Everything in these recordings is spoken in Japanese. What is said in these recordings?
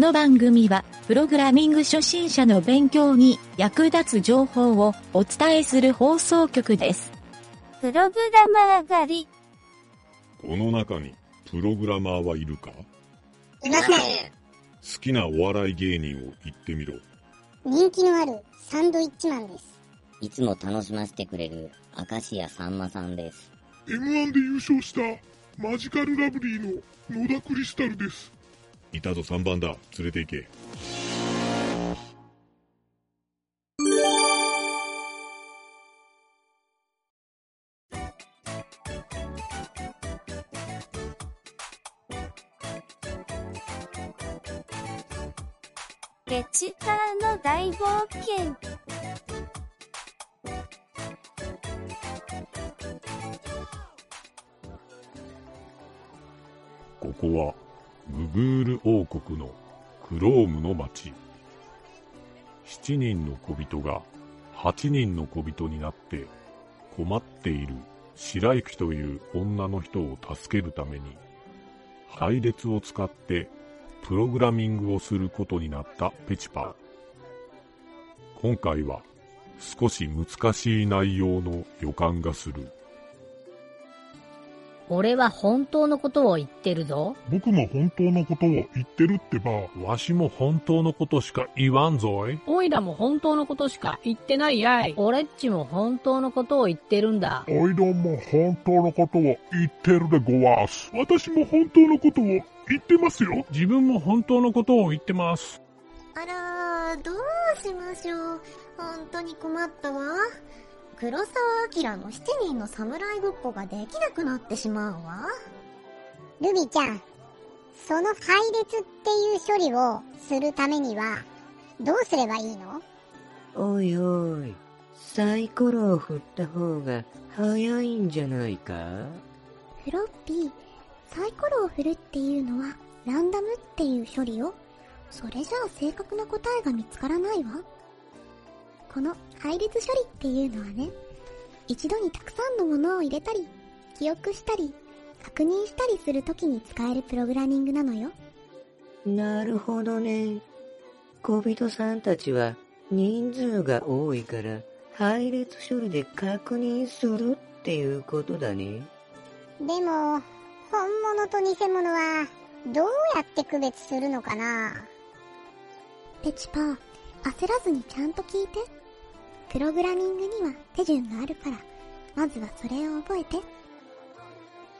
の番組は、プログラミング初心者の勉強に役立つ情報をお伝えする放送局です。プログラマー狩り。この中にプログラマーはいるか？いません。好きなお笑い芸人を言ってみろ。人気のあるサンドイッチマンです。いつも楽しませてくれる明石家さんまさんです。M1 で優勝したマジカルラブリーの野田クリスタルです。いたぞ3番だ。連れて行け。ペチカーの大冒険。ここはグール王国のクロームの町。7人の小人が8人の小人になって困っている白雪という女の人を助けるために配列を使ってプログラミングをすることになったペチパー。今回は少し難しい内容の予感がする。俺は本当のことを言ってるぞ。僕も本当のことを言ってるってば、わしも本当のことしか言わんぞい。おいらも本当のことしか言ってないやい。俺っちも本当のことを言ってるんだ。おいどんも本当のことを言ってるでごわす。私も本当のことを言ってますよ。自分も本当のことを言ってます。あらー、どうしましょう。本当に困ったわ。黒沢明の7人の侍ごっこができなくなってしまうわ。ルビーちゃん、その配列っていう処理をするためには、どうすればいいの？おいおい、サイコロを振った方が早いんじゃないか？フロッピー、サイコロを振るっていうのはランダムっていう処理よ。それじゃあ正確な答えが見つからないわ。この配列処理っていうのはね、一度にたくさんのものを入れたり、記憶したり、確認したりするときに使えるプログラミングなのよ。なるほどね。小人さんたちは人数が多いから配列処理で確認するっていうことだね。でも、本物と偽物は、どうやって区別するのかな？ペチパー、焦らずにちゃんと聞いて。プログラミングには手順があるから、まずはそれを覚えて。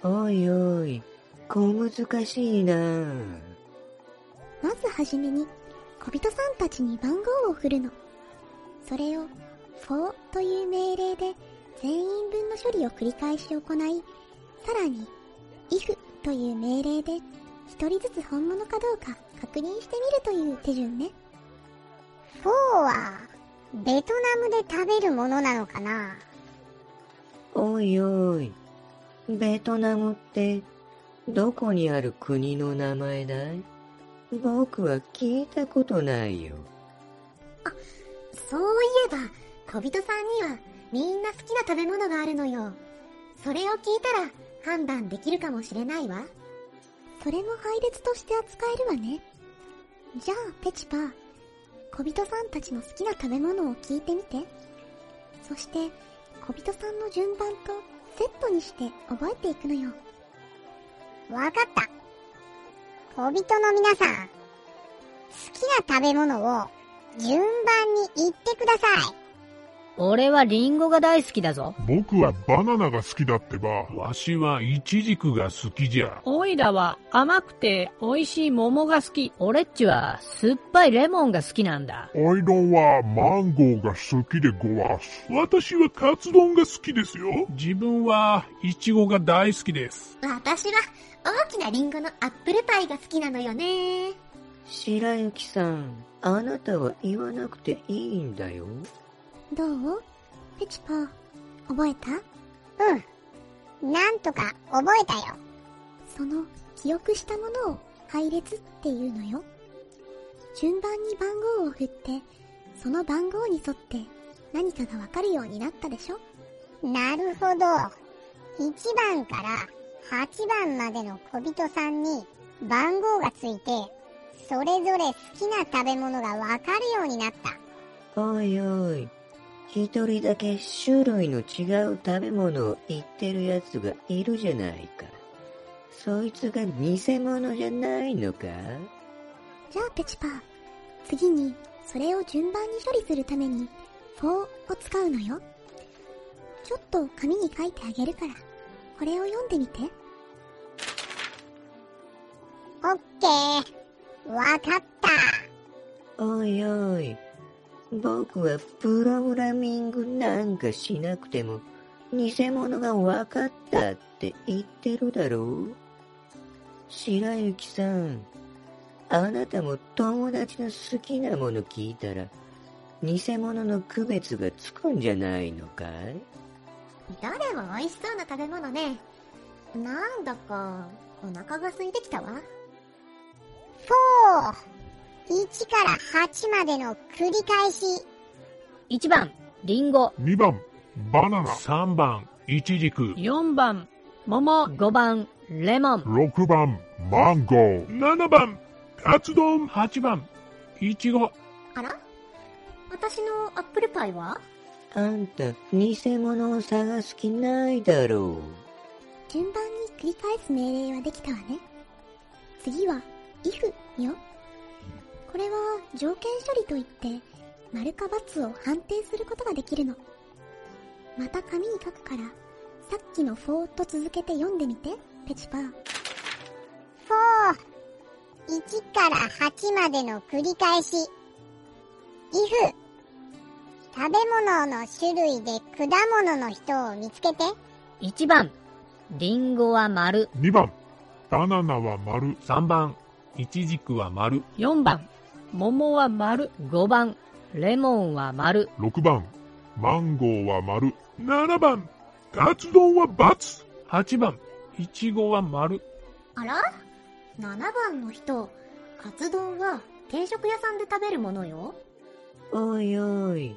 おいおい、小難しいなまずはじめに、小人さんたちに番号を振るの。それを、for という命令で全員分の処理を繰り返し行い、さらに、if という命令で一人ずつ本物かどうか確認してみるという手順ね。4は、ベトナムで食べるものなのかな？おいおい、ベトナムってどこにある国の名前だい？僕は聞いたことないよ。そういえば、小人さんにはみんな好きな食べ物があるのよ。それを聞いたら判断できるかもしれないわ。それも配列として扱えるわね。じゃあ、ペチパー、小人さんたちの好きな食べ物を聞いてみて。そして、小人さんの順番とセットにして覚えていくのよ。わかった。小人の皆さん、好きな食べ物を順番に言ってください。俺はリンゴが大好きだぞ。僕はバナナが好きだってば。わしはイチジクが好きじゃ。おいらは甘くて美味しい桃が好き。俺っちは酸っぱいレモンが好きなんだ。おいどんはマンゴーが好きでごわす。私はカツ丼が好きですよ。自分はイチゴが大好きです。私は大きなリンゴのアップルパイが好きなのよね。白雪さん、あなたは言わなくていいんだよ。どう？ペチパー、覚えた？うん。なんとか覚えたよ。その記憶したものを配列っていうのよ。順番に番号を振って、その番号に沿って何かがわかるようになったでしょ？なるほど。1番から8番までの小人さんに番号がついて、それぞれ好きな食べ物がわかるようになった。おいおい、一人だけ種類の違う食べ物を言ってるやつがいるじゃないか。そいつが偽物じゃないのか？じゃあペチパー、次にそれを順番に処理するために、フォーを使うのよ。ちょっと紙に書いてあげるから、これを読んでみて。オッケー。わかった。おいおい、僕はプログラミングなんかしなくても、偽物がわかったって言ってるだろう白雪さん、あなたも友達の好きなもの聞いたら、偽物の区別がつくんじゃないのかい？どれも美味しそうな食べ物ね。なんだか、お腹が空いてきたわ。4。1から8までの繰り返し。1番、リンゴ。2番、バナナ。3番、イチジク。4番、桃。5番、レモン。6番、マンゴー。7番、カツ丼。8番、イチゴ。あら？私のアップルパイは？あんた、偽物を探す気ないだろう。順番に繰り返す命令はできたわね。次は、if よ。これは条件処理といって、丸か×を判定することができるの。また紙に書くから、さっきの4と続けて読んでみて、ペチパー。4。1から8までの繰り返し。if。食べ物の種類で果物の人を見つけて。1番、リンゴは丸。2番、バナナは丸。3番、イチジクは丸。4番、桃は丸。5番、レモンは丸。6番、マンゴーは丸。7番、カツ丼は×。8番、イチゴは丸。あら ?7 番の人、カツ丼は定食屋さんで食べるものよ。おいおい、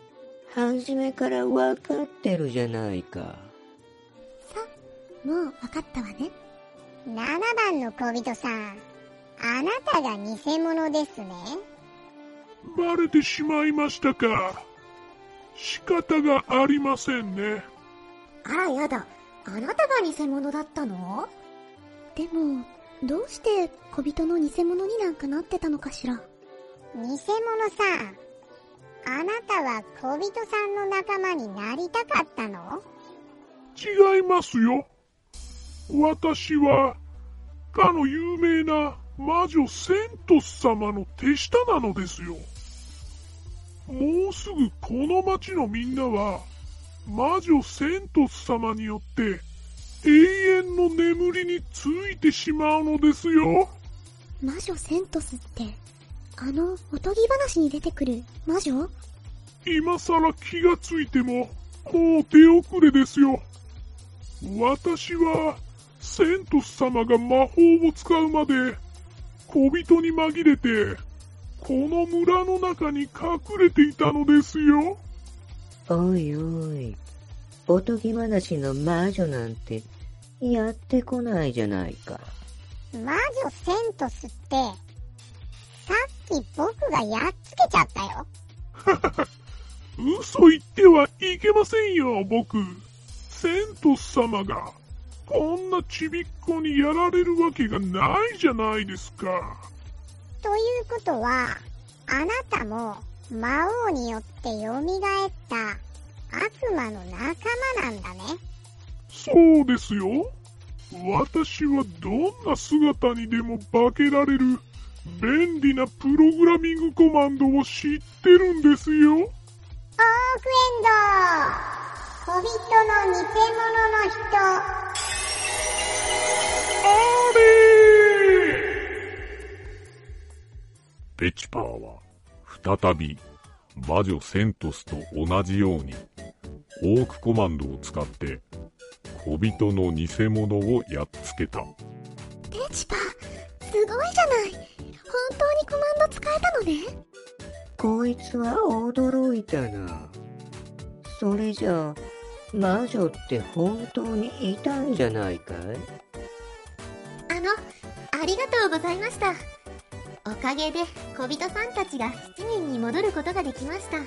初めからわかってるじゃないか。もうわかったわね。7番の小人さん。あなたが偽物ですね。バレてしまいましたか。仕方がありませんね。あらやだ。あなたが偽物だったの？でも、どうして小人の偽物になんかなってたのかしら？偽物さん。あなたは小人さんの仲間になりたかったの？違いますよ。私は、かの有名な魔女セントス様の手下なのですよ。もうすぐこの町のみんなは、魔女セントス様によって永遠の眠りについてしまうのですよ。魔女セントスって、あのおとぎ話に出てくる魔女？今さら気がついても、もう手遅れですよ。私は、セントス様が魔法を使うまで、小人に紛れて、この村の中に隠れていたのですよ。おいおい、おとぎ話の魔女なんて、やってこないじゃないか。魔女セントスって、さっき僕がやっつけちゃったよ。嘘言ってはいけませんよ、僕。セントス様が、こんなちびっこにやられるわけがないじゃないですか。ということは、あなたも魔王によって蘇った悪魔の仲間なんだね。そうですよ。私はどんな姿にでも化けられる便利なプログラミングコマンドを知ってるんですよ。オークエンド小人の偽物の人。ペチパーは、再び、魔女セントスと同じように、オークコマンドを使って、小人の偽物をやっつけた。ペチパ、すごいじゃない。本当にコマンド使えたのね。こいつは驚いたな。それじゃあ、魔女って本当にいたんじゃないかい？あの、ありがとうございました。おかげで小人さんたちが7人に戻ることができました。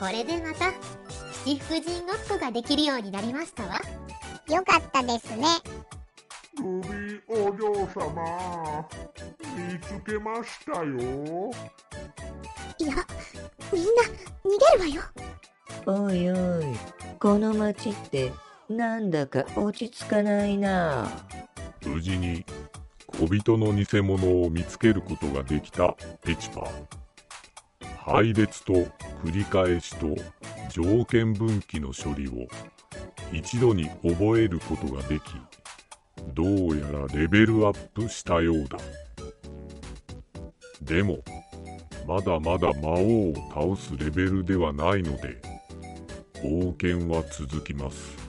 これでまた七福神ごっこができるようになりましたわ。よかったですね。ルビーお嬢様、見つけましたよ。いや、みんな逃げるわよ。おいおい、この町ってなんだか落ち着かないな。無事に小人の偽物を見つけることができたペチパー。配列と繰り返しと条件分岐の処理を一度に覚えることができどうやらレベルアップしたようだ。でもまだまだ魔王を倒すレベルではないので冒険は続きます。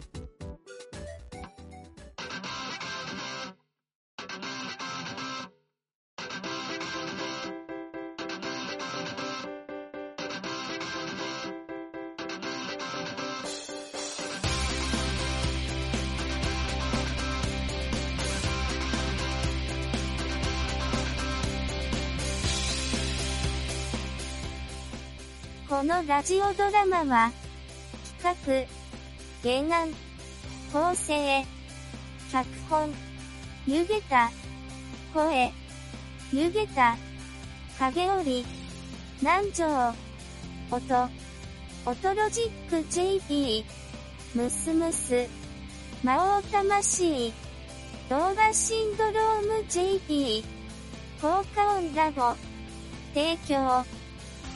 このラジオドラマは、企画、原案、構成、脚本、ゆげた、声、ゆげた、影織、南條、音、オトロジック JP、ムスムス、魔王魂、動画シンドローム JP、効果音ラボ、提供、